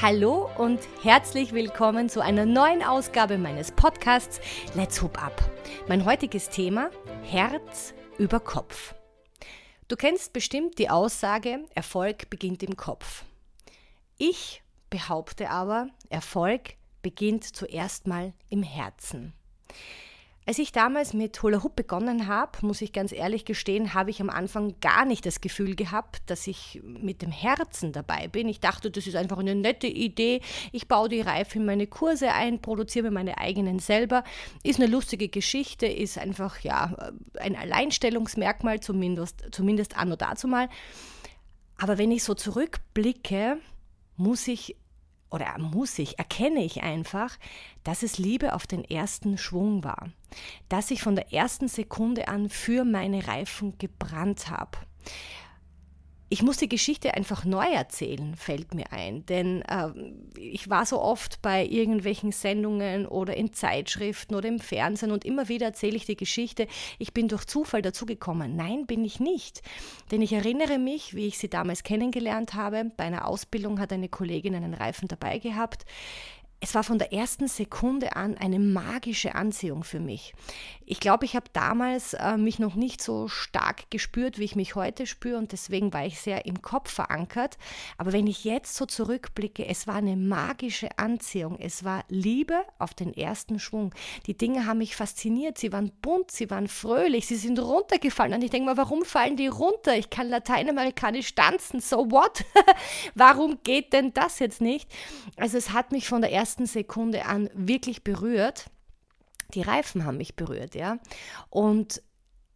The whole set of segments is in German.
Hallo und herzlich willkommen zu einer neuen Ausgabe meines Podcasts Let's Hoop Up. Mein heutiges Thema Herz über Kopf. Du kennst bestimmt die Aussage, Erfolg beginnt im Kopf. Ich behaupte aber, Erfolg beginnt zuerst mal im Herzen. Als ich damals mit Hula Hoop begonnen habe, muss ich ganz ehrlich gestehen, habe ich am Anfang gar nicht das Gefühl gehabt, dass ich mit dem Herzen dabei bin. Ich dachte, das ist einfach eine nette Idee. Ich baue die Reife in meine Kurse ein, produziere mir meine eigenen selber. Ist eine lustige Geschichte, ist einfach ja ein Alleinstellungsmerkmal, zumindest, zumindest an und dazu mal. Aber wenn ich so zurückblicke, muss ich oder muss ich, erkenne ich einfach, dass es Liebe auf den ersten Schwung war, dass ich von der ersten Sekunde an für meine Reifen gebrannt habe ich muss die Geschichte einfach neu erzählen, fällt mir ein. Denn äh, ich war so oft bei irgendwelchen Sendungen oder in Zeitschriften oder im Fernsehen und immer wieder erzähle ich die Geschichte, ich bin durch Zufall dazugekommen. Nein, bin ich nicht. Denn ich erinnere mich, wie ich sie damals kennengelernt habe. Bei einer Ausbildung hat eine Kollegin einen Reifen dabei gehabt es war von der ersten Sekunde an eine magische Anziehung für mich. Ich glaube, ich habe damals äh, mich noch nicht so stark gespürt, wie ich mich heute spüre und deswegen war ich sehr im Kopf verankert. Aber wenn ich jetzt so zurückblicke, es war eine magische Anziehung. Es war Liebe auf den ersten Schwung. Die Dinge haben mich fasziniert. Sie waren bunt, sie waren fröhlich, sie sind runtergefallen. Und ich denke mal, warum fallen die runter? Ich kann lateinamerikanisch tanzen. So what? warum geht denn das jetzt nicht? Also es hat mich von der ersten ersten Sekunde an wirklich berührt. Die Reifen haben mich berührt, ja. Und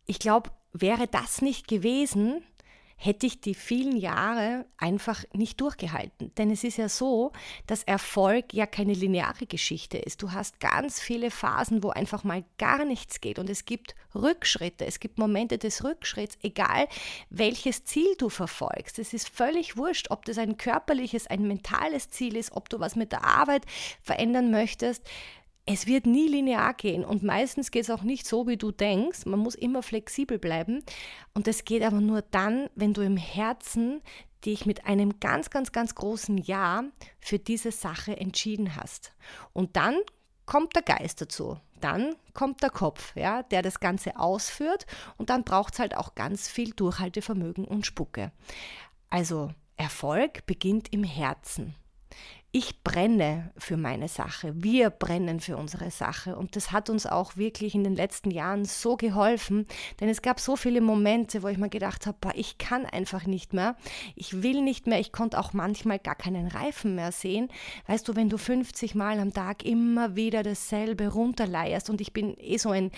ich glaube, wäre das nicht gewesen, hätte ich die vielen Jahre einfach nicht durchgehalten. Denn es ist ja so, dass Erfolg ja keine lineare Geschichte ist. Du hast ganz viele Phasen, wo einfach mal gar nichts geht und es gibt Rückschritte, es gibt Momente des Rückschritts, egal welches Ziel du verfolgst. Es ist völlig wurscht, ob das ein körperliches, ein mentales Ziel ist, ob du was mit der Arbeit verändern möchtest es wird nie linear gehen und meistens geht es auch nicht so, wie du denkst. Man muss immer flexibel bleiben und es geht aber nur dann, wenn du im Herzen dich mit einem ganz, ganz, ganz großen Ja für diese Sache entschieden hast. Und dann kommt der Geist dazu. Dann kommt der Kopf, ja, der das Ganze ausführt und dann braucht es halt auch ganz viel Durchhaltevermögen und Spucke. Also Erfolg beginnt im Herzen ich brenne für meine Sache, wir brennen für unsere Sache. Und das hat uns auch wirklich in den letzten Jahren so geholfen, denn es gab so viele Momente, wo ich mir gedacht habe, ich kann einfach nicht mehr, ich will nicht mehr, ich konnte auch manchmal gar keinen Reifen mehr sehen. Weißt du, wenn du 50 Mal am Tag immer wieder dasselbe runterleierst und ich bin eh so ein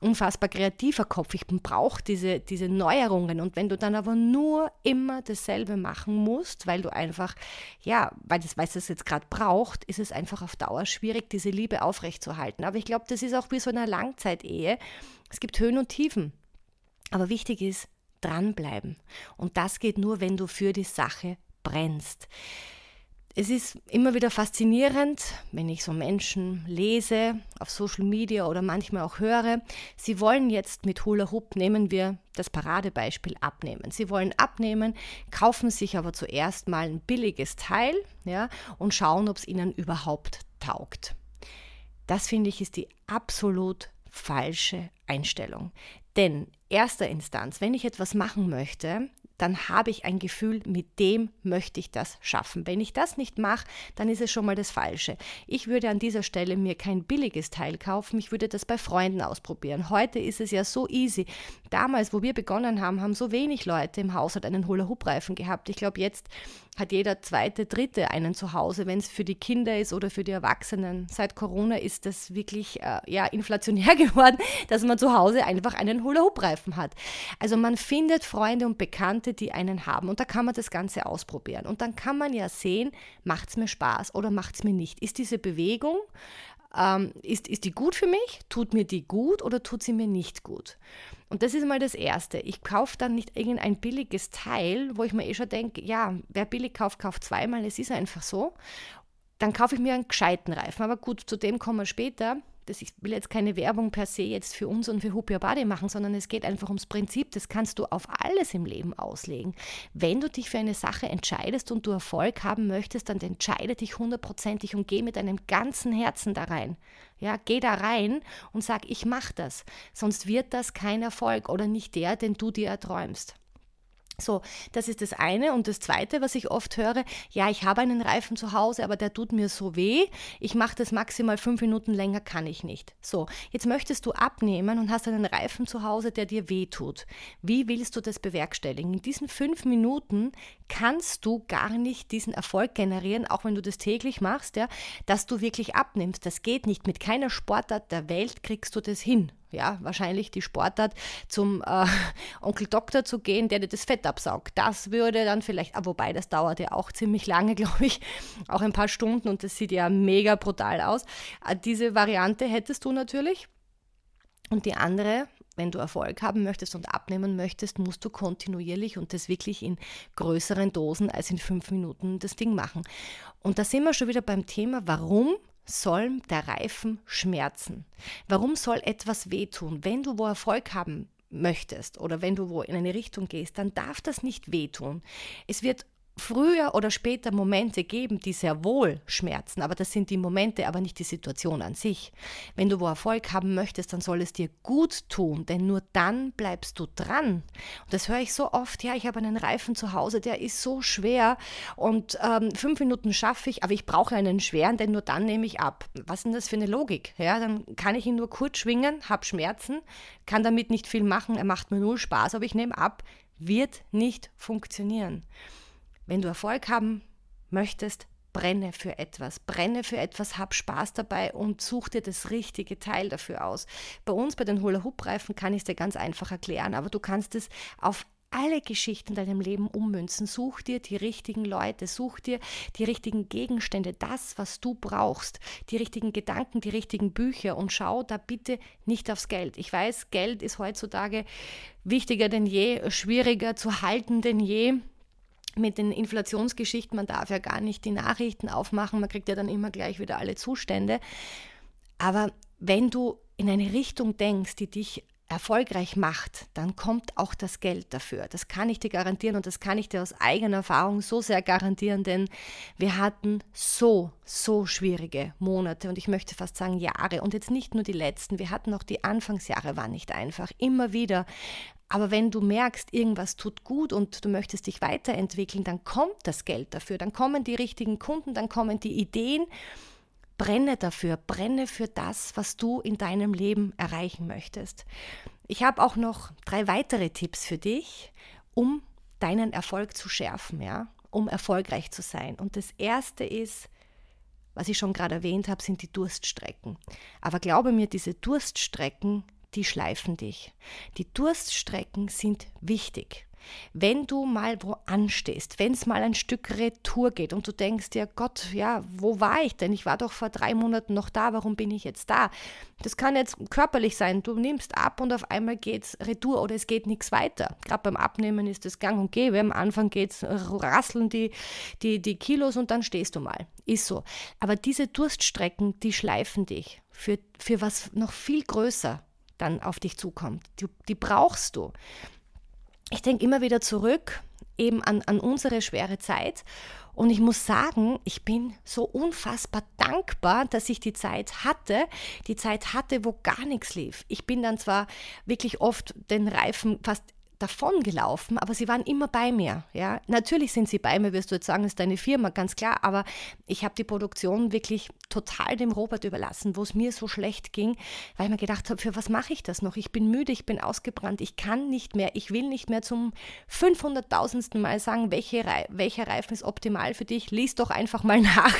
unfassbar kreativer Kopf. Ich brauche diese, diese Neuerungen. Und wenn du dann aber nur immer dasselbe machen musst, weil du einfach, ja, weil das, weil es jetzt gerade braucht, ist es einfach auf Dauer schwierig, diese Liebe aufrechtzuerhalten. Aber ich glaube, das ist auch wie so eine Langzeitehe. Es gibt Höhen und Tiefen. Aber wichtig ist, dranbleiben. Und das geht nur, wenn du für die Sache brennst. Es ist immer wieder faszinierend, wenn ich so Menschen lese auf Social Media oder manchmal auch höre. Sie wollen jetzt mit Hula Hoop, nehmen wir das Paradebeispiel, abnehmen. Sie wollen abnehmen, kaufen sich aber zuerst mal ein billiges Teil ja, und schauen, ob es ihnen überhaupt taugt. Das finde ich ist die absolut falsche Einstellung. Denn erster Instanz, wenn ich etwas machen möchte, dann habe ich ein Gefühl, mit dem möchte ich das schaffen. Wenn ich das nicht mache, dann ist es schon mal das Falsche. Ich würde an dieser Stelle mir kein billiges Teil kaufen, ich würde das bei Freunden ausprobieren. Heute ist es ja so easy. Damals, wo wir begonnen haben, haben so wenig Leute im Haushalt einen Hula-Hoop-Reifen gehabt. Ich glaube, jetzt hat jeder zweite, dritte einen zu Hause, wenn es für die Kinder ist oder für die Erwachsenen. Seit Corona ist das wirklich äh, ja, inflationär geworden, dass man zu Hause einfach einen Hula-Hoop-Reifen hat. Also man findet Freunde und Bekannte, die einen haben und da kann man das Ganze ausprobieren. Und dann kann man ja sehen, macht es mir Spaß oder macht es mir nicht. Ist diese Bewegung, ähm, ist, ist die gut für mich? Tut mir die gut oder tut sie mir nicht gut? Und das ist mal das Erste. Ich kaufe dann nicht irgendein billiges Teil, wo ich mir eh schon denke, ja, wer billig kauft, kauft zweimal. Es ist einfach so. Dann kaufe ich mir einen gescheiten Reifen. Aber gut, zu dem kommen wir später. Das, ich will jetzt keine Werbung per se jetzt für uns und für Your Body machen, sondern es geht einfach ums Prinzip, das kannst du auf alles im Leben auslegen. Wenn du dich für eine Sache entscheidest und du Erfolg haben möchtest, dann entscheide dich hundertprozentig und geh mit deinem ganzen Herzen da rein. Ja, geh da rein und sag, ich mache das. Sonst wird das kein Erfolg oder nicht der, den du dir erträumst. So, das ist das eine. Und das zweite, was ich oft höre, ja, ich habe einen Reifen zu Hause, aber der tut mir so weh. Ich mache das maximal fünf Minuten länger, kann ich nicht. So, jetzt möchtest du abnehmen und hast einen Reifen zu Hause, der dir weh tut. Wie willst du das bewerkstelligen? In diesen fünf Minuten kannst du gar nicht diesen Erfolg generieren, auch wenn du das täglich machst, ja, dass du wirklich abnimmst. Das geht nicht. Mit keiner Sportart der Welt kriegst du das hin ja, wahrscheinlich die Sportart, zum äh, Onkel Doktor zu gehen, der dir das Fett absaugt. Das würde dann vielleicht, ah, wobei das dauert ja auch ziemlich lange, glaube ich, auch ein paar Stunden und das sieht ja mega brutal aus. Äh, diese Variante hättest du natürlich. Und die andere, wenn du Erfolg haben möchtest und abnehmen möchtest, musst du kontinuierlich und das wirklich in größeren Dosen als in fünf Minuten das Ding machen. Und da sind wir schon wieder beim Thema, warum soll der Reifen schmerzen? Warum soll etwas wehtun? Wenn du wo Erfolg haben möchtest oder wenn du wo in eine Richtung gehst, dann darf das nicht wehtun. Es wird früher oder später Momente geben, die sehr wohl schmerzen, aber das sind die Momente, aber nicht die Situation an sich. Wenn du wo Erfolg haben möchtest, dann soll es dir gut tun, denn nur dann bleibst du dran. Und das höre ich so oft, ja, ich habe einen Reifen zu Hause, der ist so schwer und ähm, fünf Minuten schaffe ich, aber ich brauche einen schweren, denn nur dann nehme ich ab. Was ist denn das für eine Logik? Ja, dann kann ich ihn nur kurz schwingen, habe Schmerzen, kann damit nicht viel machen, er macht mir null Spaß, aber ich nehme ab, wird nicht funktionieren. Wenn du Erfolg haben möchtest, brenne für etwas, brenne für etwas, hab Spaß dabei und such dir das richtige Teil dafür aus. Bei uns bei den Hula-Hoop-Reifen kann ich es dir ganz einfach erklären, aber du kannst es auf alle Geschichten in deinem Leben ummünzen. Such dir die richtigen Leute, such dir die richtigen Gegenstände, das, was du brauchst, die richtigen Gedanken, die richtigen Bücher und schau da bitte nicht aufs Geld. Ich weiß, Geld ist heutzutage wichtiger denn je, schwieriger zu halten denn je mit den Inflationsgeschichten, man darf ja gar nicht die Nachrichten aufmachen, man kriegt ja dann immer gleich wieder alle Zustände. Aber wenn du in eine Richtung denkst, die dich erfolgreich macht, dann kommt auch das Geld dafür. Das kann ich dir garantieren und das kann ich dir aus eigener Erfahrung so sehr garantieren, denn wir hatten so, so schwierige Monate und ich möchte fast sagen Jahre und jetzt nicht nur die letzten, wir hatten auch die Anfangsjahre, waren nicht einfach. Immer wieder aber wenn du merkst, irgendwas tut gut und du möchtest dich weiterentwickeln, dann kommt das Geld dafür, dann kommen die richtigen Kunden, dann kommen die Ideen. Brenne dafür, brenne für das, was du in deinem Leben erreichen möchtest. Ich habe auch noch drei weitere Tipps für dich, um deinen Erfolg zu schärfen, ja, um erfolgreich zu sein. Und das erste ist, was ich schon gerade erwähnt habe, sind die Durststrecken. Aber glaube mir, diese Durststrecken die schleifen dich. Die Durststrecken sind wichtig. Wenn du mal wo anstehst, wenn es mal ein Stück Retour geht und du denkst dir, Gott, ja, wo war ich denn? Ich war doch vor drei Monaten noch da, warum bin ich jetzt da? Das kann jetzt körperlich sein, du nimmst ab und auf einmal geht es Retour oder es geht nichts weiter. Gerade beim Abnehmen ist das gang und gäbe. Am Anfang geht's, rasseln die, die, die Kilos und dann stehst du mal. Ist so. Aber diese Durststrecken, die schleifen dich für, für was noch viel größer dann auf dich zukommt. Die, die brauchst du. Ich denke immer wieder zurück eben an, an unsere schwere Zeit und ich muss sagen, ich bin so unfassbar dankbar, dass ich die Zeit hatte, die Zeit hatte, wo gar nichts lief. Ich bin dann zwar wirklich oft den Reifen fast davon gelaufen, aber sie waren immer bei mir. Ja, natürlich sind sie bei mir, wirst du jetzt sagen, ist deine Firma, ganz klar, aber ich habe die Produktion wirklich total dem Robert überlassen, wo es mir so schlecht ging, weil ich mir gedacht habe, für was mache ich das noch? Ich bin müde, ich bin ausgebrannt, ich kann nicht mehr, ich will nicht mehr zum 500.000. Mal sagen, welche Re welcher Reifen ist optimal für dich. Lies doch einfach mal nach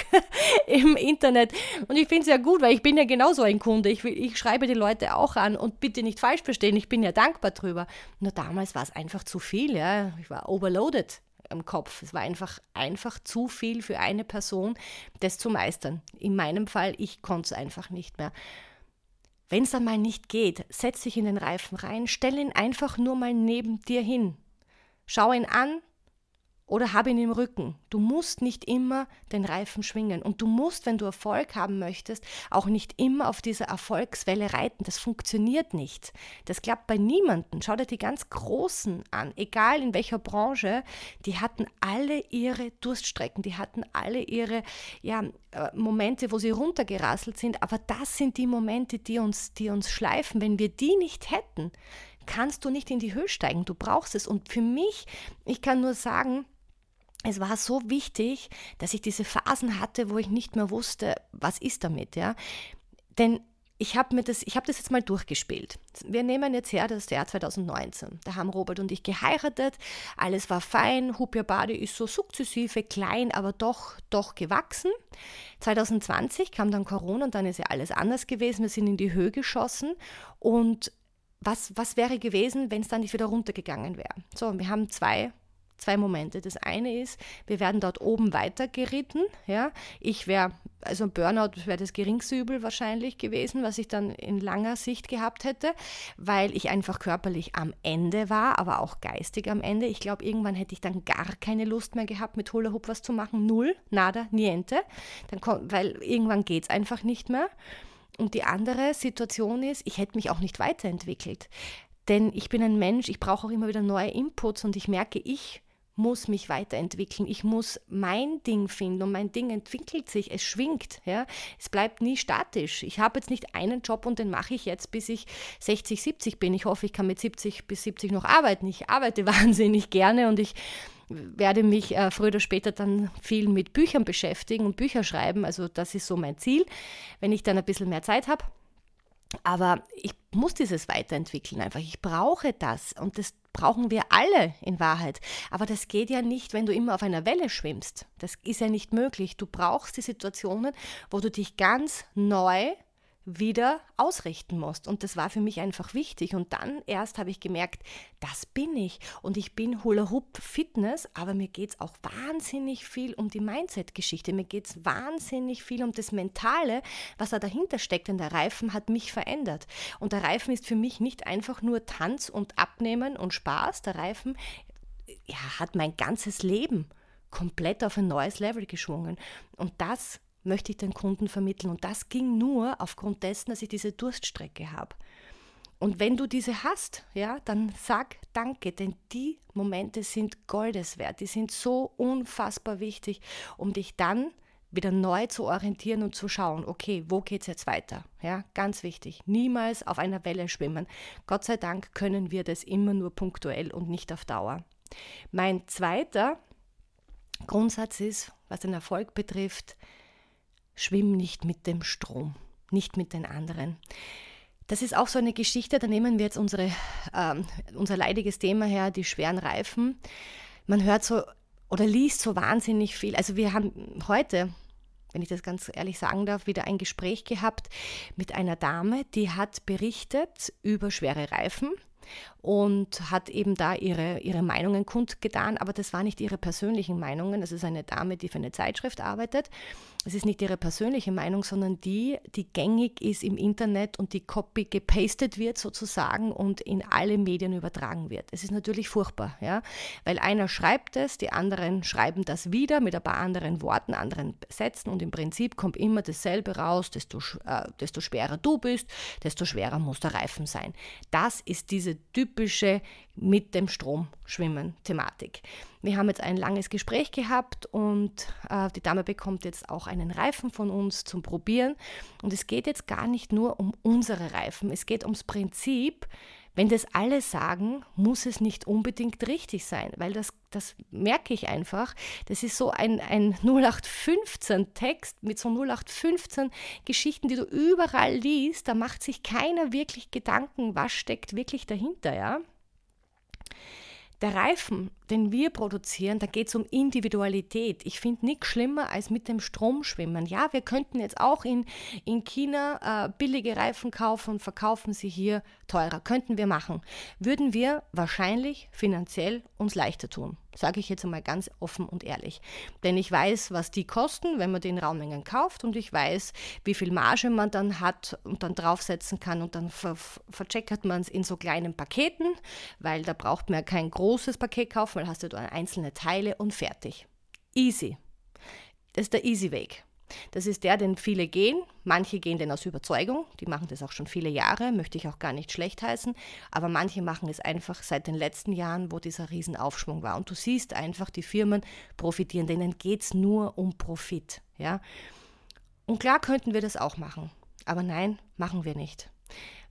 im Internet. Und ich finde es ja gut, weil ich bin ja genauso ein Kunde. Ich, ich schreibe die Leute auch an und bitte nicht falsch verstehen, ich bin ja dankbar drüber. Nur damals war es einfach zu viel, ja. Ich war overloaded am Kopf. Es war einfach, einfach zu viel für eine Person, das zu meistern. In meinem Fall, ich konnte es einfach nicht mehr. Wenn es dann mal nicht geht, setz dich in den Reifen rein, stell ihn einfach nur mal neben dir hin. Schau ihn an oder hab ihn im Rücken. Du musst nicht immer den Reifen schwingen und du musst, wenn du Erfolg haben möchtest, auch nicht immer auf dieser Erfolgswelle reiten. Das funktioniert nicht. Das klappt bei niemandem. Schau dir die ganz Großen an, egal in welcher Branche, die hatten alle ihre Durststrecken, die hatten alle ihre ja, äh, Momente, wo sie runtergerasselt sind, aber das sind die Momente, die uns, die uns schleifen. Wenn wir die nicht hätten, kannst du nicht in die Höhe steigen. Du brauchst es. Und für mich, ich kann nur sagen, es war so wichtig, dass ich diese Phasen hatte, wo ich nicht mehr wusste, was ist damit, ja. Denn ich habe mir das, ich habe das jetzt mal durchgespielt. Wir nehmen jetzt her das Jahr 2019. Da haben Robert und ich geheiratet, alles war fein, Hupia Badi ist so sukzessive klein, aber doch, doch gewachsen. 2020 kam dann Corona und dann ist ja alles anders gewesen. Wir sind in die Höhe geschossen und was, was wäre gewesen, wenn es dann nicht wieder runtergegangen wäre? So, wir haben zwei zwei Momente. Das eine ist, wir werden dort oben weitergeritten. Ja? Ich wäre, also Burnout wäre das geringste Übel wahrscheinlich gewesen, was ich dann in langer Sicht gehabt hätte, weil ich einfach körperlich am Ende war, aber auch geistig am Ende. Ich glaube, irgendwann hätte ich dann gar keine Lust mehr gehabt, mit Hula Hoop was zu machen. Null, nada, niente. Dann kommt, weil irgendwann geht es einfach nicht mehr. Und die andere Situation ist, ich hätte mich auch nicht weiterentwickelt. Denn ich bin ein Mensch, ich brauche auch immer wieder neue Inputs und ich merke, ich muss mich weiterentwickeln. Ich muss mein Ding finden und mein Ding entwickelt sich, es schwingt. Ja? Es bleibt nie statisch. Ich habe jetzt nicht einen Job und den mache ich jetzt, bis ich 60, 70 bin. Ich hoffe, ich kann mit 70 bis 70 noch arbeiten. Ich arbeite wahnsinnig gerne und ich werde mich äh, früher oder später dann viel mit Büchern beschäftigen und Bücher schreiben. Also das ist so mein Ziel, wenn ich dann ein bisschen mehr Zeit habe. Aber ich muss dieses weiterentwickeln einfach. Ich brauche das und das brauchen wir alle in Wahrheit. Aber das geht ja nicht, wenn du immer auf einer Welle schwimmst. Das ist ja nicht möglich. Du brauchst die Situationen, wo du dich ganz neu wieder ausrichten musst. Und das war für mich einfach wichtig. Und dann erst habe ich gemerkt, das bin ich. Und ich bin Hula Hoop Fitness, aber mir geht es auch wahnsinnig viel um die Mindset-Geschichte. Mir geht es wahnsinnig viel um das Mentale, was da dahinter steckt. Denn der Reifen hat mich verändert. Und der Reifen ist für mich nicht einfach nur Tanz und Abnehmen und Spaß. Der Reifen ja, hat mein ganzes Leben komplett auf ein neues Level geschwungen. Und das möchte ich den Kunden vermitteln. Und das ging nur aufgrund dessen, dass ich diese Durststrecke habe. Und wenn du diese hast, ja, dann sag Danke, denn die Momente sind Goldes wert. Die sind so unfassbar wichtig, um dich dann wieder neu zu orientieren und zu schauen, okay, wo geht es jetzt weiter? Ja, ganz wichtig. Niemals auf einer Welle schwimmen. Gott sei Dank können wir das immer nur punktuell und nicht auf Dauer. Mein zweiter Grundsatz ist, was den Erfolg betrifft, schwimm nicht mit dem Strom, nicht mit den anderen. Das ist auch so eine Geschichte, da nehmen wir jetzt unsere, äh, unser leidiges Thema her, die schweren Reifen. Man hört so oder liest so wahnsinnig viel. Also wir haben heute, wenn ich das ganz ehrlich sagen darf, wieder ein Gespräch gehabt mit einer Dame, die hat berichtet über schwere Reifen und hat eben da ihre, ihre Meinungen kundgetan, aber das waren nicht ihre persönlichen Meinungen. Das ist eine Dame, die für eine Zeitschrift arbeitet. Es ist nicht ihre persönliche Meinung, sondern die, die gängig ist im Internet und die Copy gepastet wird sozusagen und in alle Medien übertragen wird. Es ist natürlich furchtbar, ja, weil einer schreibt es, die anderen schreiben das wieder mit ein paar anderen Worten, anderen Sätzen und im Prinzip kommt immer dasselbe raus, desto, äh, desto schwerer du bist, desto schwerer muss der Reifen sein. Das ist diese typische mit dem Strom schwimmen Thematik. Wir haben jetzt ein langes Gespräch gehabt und äh, die Dame bekommt jetzt auch einen Reifen von uns zum Probieren. Und es geht jetzt gar nicht nur um unsere Reifen, es geht ums Prinzip, wenn das alle sagen, muss es nicht unbedingt richtig sein, weil das, das merke ich einfach. Das ist so ein, ein 0815-Text mit so 0815 Geschichten, die du überall liest. Da macht sich keiner wirklich Gedanken, was steckt wirklich dahinter, ja. Der Reifen, den wir produzieren, da geht es um Individualität. Ich finde nichts schlimmer als mit dem Strom schwimmen. Ja, wir könnten jetzt auch in, in China äh, billige Reifen kaufen und verkaufen sie hier teurer. Könnten wir machen. Würden wir wahrscheinlich finanziell uns leichter tun. Sage ich jetzt einmal ganz offen und ehrlich. Denn ich weiß, was die kosten, wenn man den Raummengen kauft und ich weiß, wie viel Marge man dann hat und dann draufsetzen kann und dann ver vercheckert man es in so kleinen Paketen, weil da braucht man ja kein großes Paket kaufen weil hast du da einzelne Teile und fertig. Easy. Das ist der easy Weg. Das ist der, den viele gehen. Manche gehen den aus Überzeugung, die machen das auch schon viele Jahre, möchte ich auch gar nicht schlecht heißen. Aber manche machen es einfach seit den letzten Jahren, wo dieser Riesenaufschwung war. Und du siehst einfach, die Firmen profitieren, denen geht es nur um Profit. Ja? Und klar könnten wir das auch machen. Aber nein, machen wir nicht.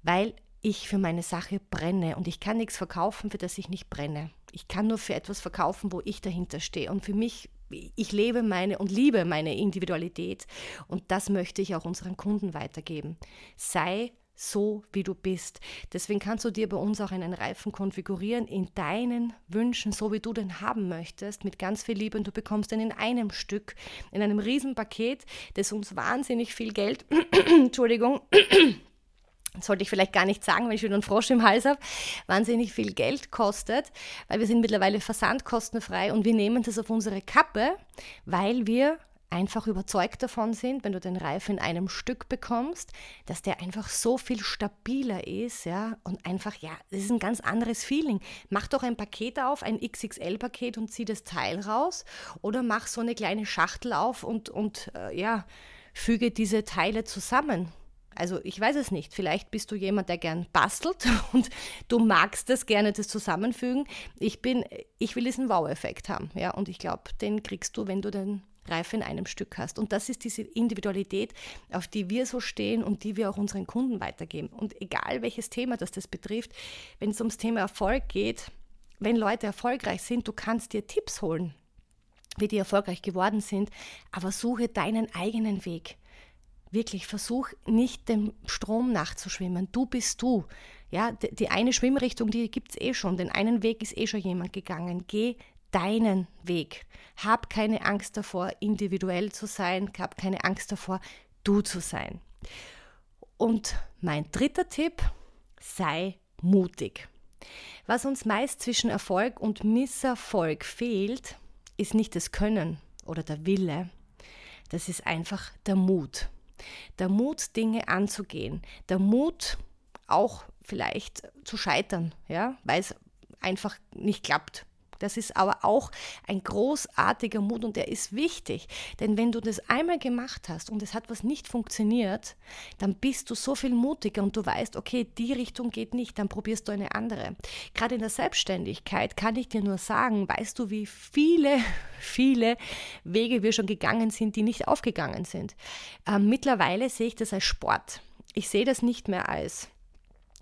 Weil ich für meine Sache brenne und ich kann nichts verkaufen, für das ich nicht brenne. Ich kann nur für etwas verkaufen, wo ich dahinter stehe. Und für mich, ich lebe meine und liebe meine Individualität und das möchte ich auch unseren Kunden weitergeben. Sei so, wie du bist. Deswegen kannst du dir bei uns auch einen Reifen konfigurieren in deinen Wünschen, so wie du den haben möchtest, mit ganz viel Liebe. Und du bekommst den in einem Stück, in einem Riesenpaket, das uns wahnsinnig viel Geld, Entschuldigung, sollte ich vielleicht gar nicht sagen, wenn ich schon einen Frosch im Hals habe, wahnsinnig viel Geld kostet, weil wir sind mittlerweile versandkostenfrei und wir nehmen das auf unsere Kappe, weil wir einfach überzeugt davon sind, wenn du den Reifen in einem Stück bekommst, dass der einfach so viel stabiler ist, ja, und einfach, ja, das ist ein ganz anderes Feeling. Mach doch ein Paket auf, ein XXL-Paket und zieh das Teil raus oder mach so eine kleine Schachtel auf und, und äh, ja, füge diese Teile zusammen. Also ich weiß es nicht. Vielleicht bist du jemand, der gern bastelt und du magst es gerne, das zusammenfügen. Ich bin, ich will diesen Wow-Effekt haben, ja, und ich glaube, den kriegst du, wenn du den Reife in einem Stück hast. Und das ist diese Individualität, auf die wir so stehen und die wir auch unseren Kunden weitergeben. Und egal welches Thema das das betrifft, wenn es ums Thema Erfolg geht, wenn Leute erfolgreich sind, du kannst dir Tipps holen, wie die erfolgreich geworden sind, aber suche deinen eigenen Weg wirklich versuch nicht dem Strom nachzuschwimmen. Du bist du. Ja, die eine Schwimmrichtung, die gibt es eh schon. Den einen Weg ist eh schon jemand gegangen. Geh deinen Weg. Hab keine Angst davor, individuell zu sein. Hab keine Angst davor, du zu sein. Und mein dritter Tipp, sei mutig. Was uns meist zwischen Erfolg und Misserfolg fehlt, ist nicht das Können oder der Wille, das ist einfach der Mut. Der Mut, Dinge anzugehen. Der Mut, auch vielleicht zu scheitern, ja, weil es einfach nicht klappt. Das ist aber auch ein großartiger Mut und der ist wichtig. Denn wenn du das einmal gemacht hast und es hat was nicht funktioniert, dann bist du so viel mutiger und du weißt, okay, die Richtung geht nicht, dann probierst du eine andere. Gerade in der Selbstständigkeit kann ich dir nur sagen, weißt du, wie viele, viele Wege wir schon gegangen sind, die nicht aufgegangen sind. Ähm, mittlerweile sehe ich das als Sport. Ich sehe das nicht mehr als,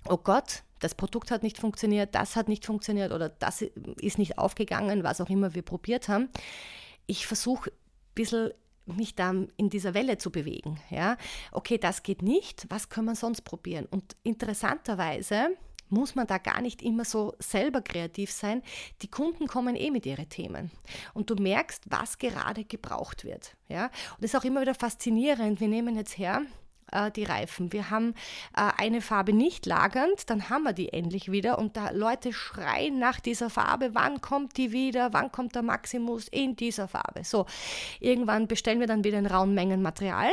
oh Gott, das Produkt hat nicht funktioniert, das hat nicht funktioniert oder das ist nicht aufgegangen, was auch immer wir probiert haben. Ich versuche ein bisschen mich da in dieser Welle zu bewegen. Ja? Okay, das geht nicht, was können wir sonst probieren? Und interessanterweise muss man da gar nicht immer so selber kreativ sein. Die Kunden kommen eh mit ihren Themen. Und du merkst, was gerade gebraucht wird. Ja? Und das ist auch immer wieder faszinierend. Wir nehmen jetzt her, äh, die Reifen. Wir haben äh, eine Farbe nicht lagernd, dann haben wir die endlich wieder und da Leute schreien nach dieser Farbe, wann kommt die wieder, wann kommt der Maximus in dieser Farbe. So, irgendwann bestellen wir dann wieder in rauen Mengen Material.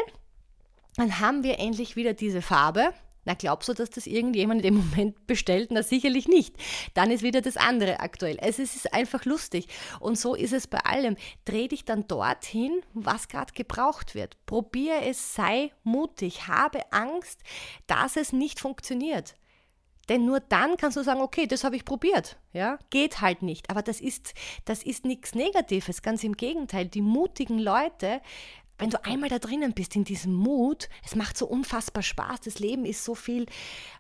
Dann haben wir endlich wieder diese Farbe na, glaubst du, dass das irgendjemand in dem Moment bestellt? Na, sicherlich nicht. Dann ist wieder das andere aktuell. Es ist einfach lustig. Und so ist es bei allem. Dreh dich dann dorthin, was gerade gebraucht wird. Probier es, sei mutig, habe Angst, dass es nicht funktioniert. Denn nur dann kannst du sagen, okay, das habe ich probiert. Ja, geht halt nicht. Aber das ist, das ist nichts Negatives. Ganz im Gegenteil. Die mutigen Leute wenn du einmal da drinnen bist in diesem Mut, es macht so unfassbar Spaß. Das Leben ist so viel,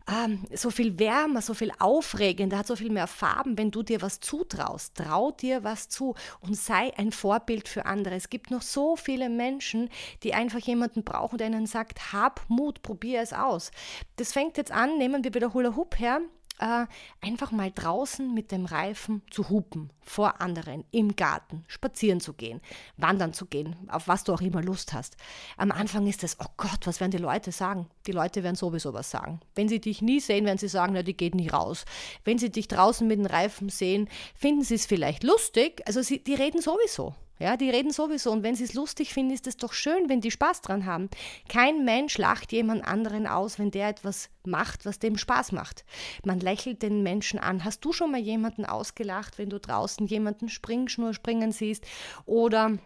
ähm, so viel wärmer, so viel aufregender, hat so viel mehr Farben, wenn du dir was zutraust. Trau dir was zu und sei ein Vorbild für andere. Es gibt noch so viele Menschen, die einfach jemanden brauchen, der ihnen sagt, hab Mut, probier es aus. Das fängt jetzt an, nehmen wir wieder Hula Hoop her äh, einfach mal draußen mit dem Reifen zu hupen, vor anderen, im Garten, spazieren zu gehen, wandern zu gehen, auf was du auch immer Lust hast. Am Anfang ist es, oh Gott, was werden die Leute sagen? Die Leute werden sowieso was sagen. Wenn sie dich nie sehen, werden sie sagen, na, die geht nicht raus. Wenn sie dich draußen mit dem Reifen sehen, finden sie es vielleicht lustig. Also sie, die reden sowieso. Ja, die reden sowieso. Und wenn sie es lustig finden, ist es doch schön, wenn die Spaß dran haben. Kein Mensch lacht jemand anderen aus, wenn der etwas macht, was dem Spaß macht. Man lächelt den Menschen an. Hast du schon mal jemanden ausgelacht, wenn du draußen jemanden Springschnur springen siehst oder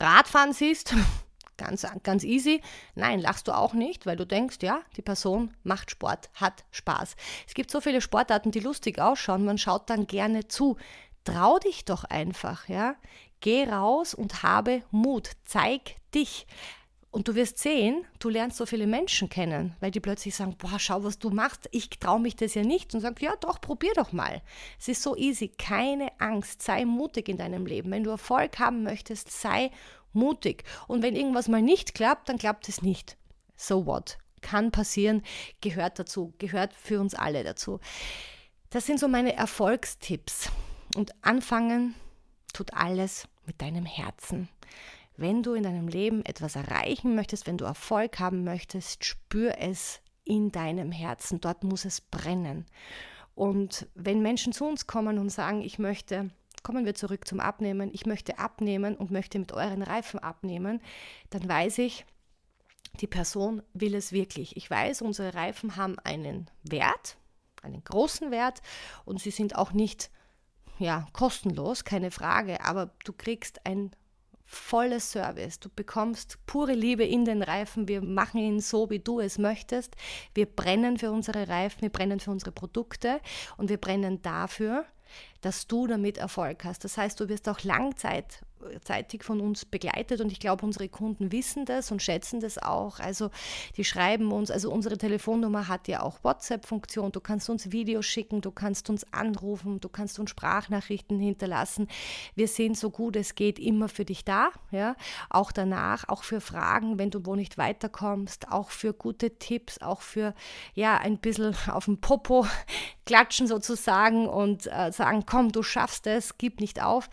Radfahren siehst? Ganz, ganz easy. Nein, lachst du auch nicht, weil du denkst, ja, die Person macht Sport, hat Spaß. Es gibt so viele Sportarten, die lustig ausschauen, man schaut dann gerne zu. Trau dich doch einfach, ja. Geh raus und habe Mut. Zeig dich. Und du wirst sehen, du lernst so viele Menschen kennen, weil die plötzlich sagen, boah, schau, was du machst, ich traue mich das ja nicht. Und sag, ja doch, probier doch mal. Es ist so easy, keine Angst, sei mutig in deinem Leben. Wenn du Erfolg haben möchtest, sei mutig. Und wenn irgendwas mal nicht klappt, dann klappt es nicht. So what? Kann passieren, gehört dazu, gehört für uns alle dazu. Das sind so meine Erfolgstipps. Und anfangen tut alles mit deinem Herzen. Wenn du in deinem Leben etwas erreichen möchtest, wenn du Erfolg haben möchtest, spür es in deinem Herzen. Dort muss es brennen. Und wenn Menschen zu uns kommen und sagen, ich möchte kommen wir zurück zum Abnehmen, ich möchte abnehmen und möchte mit euren Reifen abnehmen, dann weiß ich, die Person will es wirklich. Ich weiß, unsere Reifen haben einen Wert, einen großen Wert und sie sind auch nicht ja, kostenlos, keine Frage, aber du kriegst ein volles Service. Du bekommst pure Liebe in den Reifen. Wir machen ihn so, wie du es möchtest. Wir brennen für unsere Reifen, wir brennen für unsere Produkte und wir brennen dafür, dass du damit Erfolg hast. Das heißt, du wirst auch langzeit zeitig von uns begleitet und ich glaube, unsere Kunden wissen das und schätzen das auch. Also die schreiben uns, also unsere Telefonnummer hat ja auch WhatsApp-Funktion. Du kannst uns Videos schicken, du kannst uns anrufen, du kannst uns Sprachnachrichten hinterlassen. Wir sind so gut es geht immer für dich da, ja, auch danach, auch für Fragen, wenn du wo nicht weiterkommst, auch für gute Tipps, auch für ja ein bisschen auf dem Popo klatschen sozusagen und äh, sagen, komm, du schaffst es, gib nicht auf.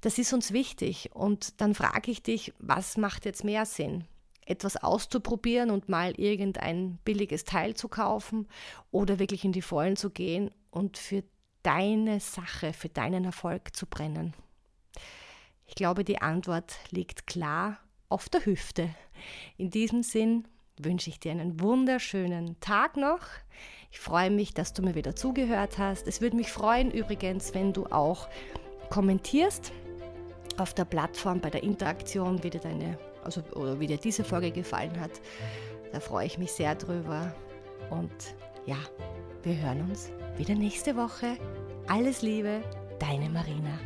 Das ist uns wichtig. Und dann frage ich dich, was macht jetzt mehr Sinn? Etwas auszuprobieren und mal irgendein billiges Teil zu kaufen oder wirklich in die Vollen zu gehen und für deine Sache, für deinen Erfolg zu brennen? Ich glaube, die Antwort liegt klar auf der Hüfte. In diesem Sinn wünsche ich dir einen wunderschönen Tag noch. Ich freue mich, dass du mir wieder zugehört hast. Es würde mich freuen übrigens, wenn du auch kommentierst auf der Plattform bei der Interaktion, wie dir deine, also oder wie dir diese Folge gefallen hat. Da freue ich mich sehr drüber. Und ja, wir hören uns wieder nächste Woche. Alles Liebe, deine Marina.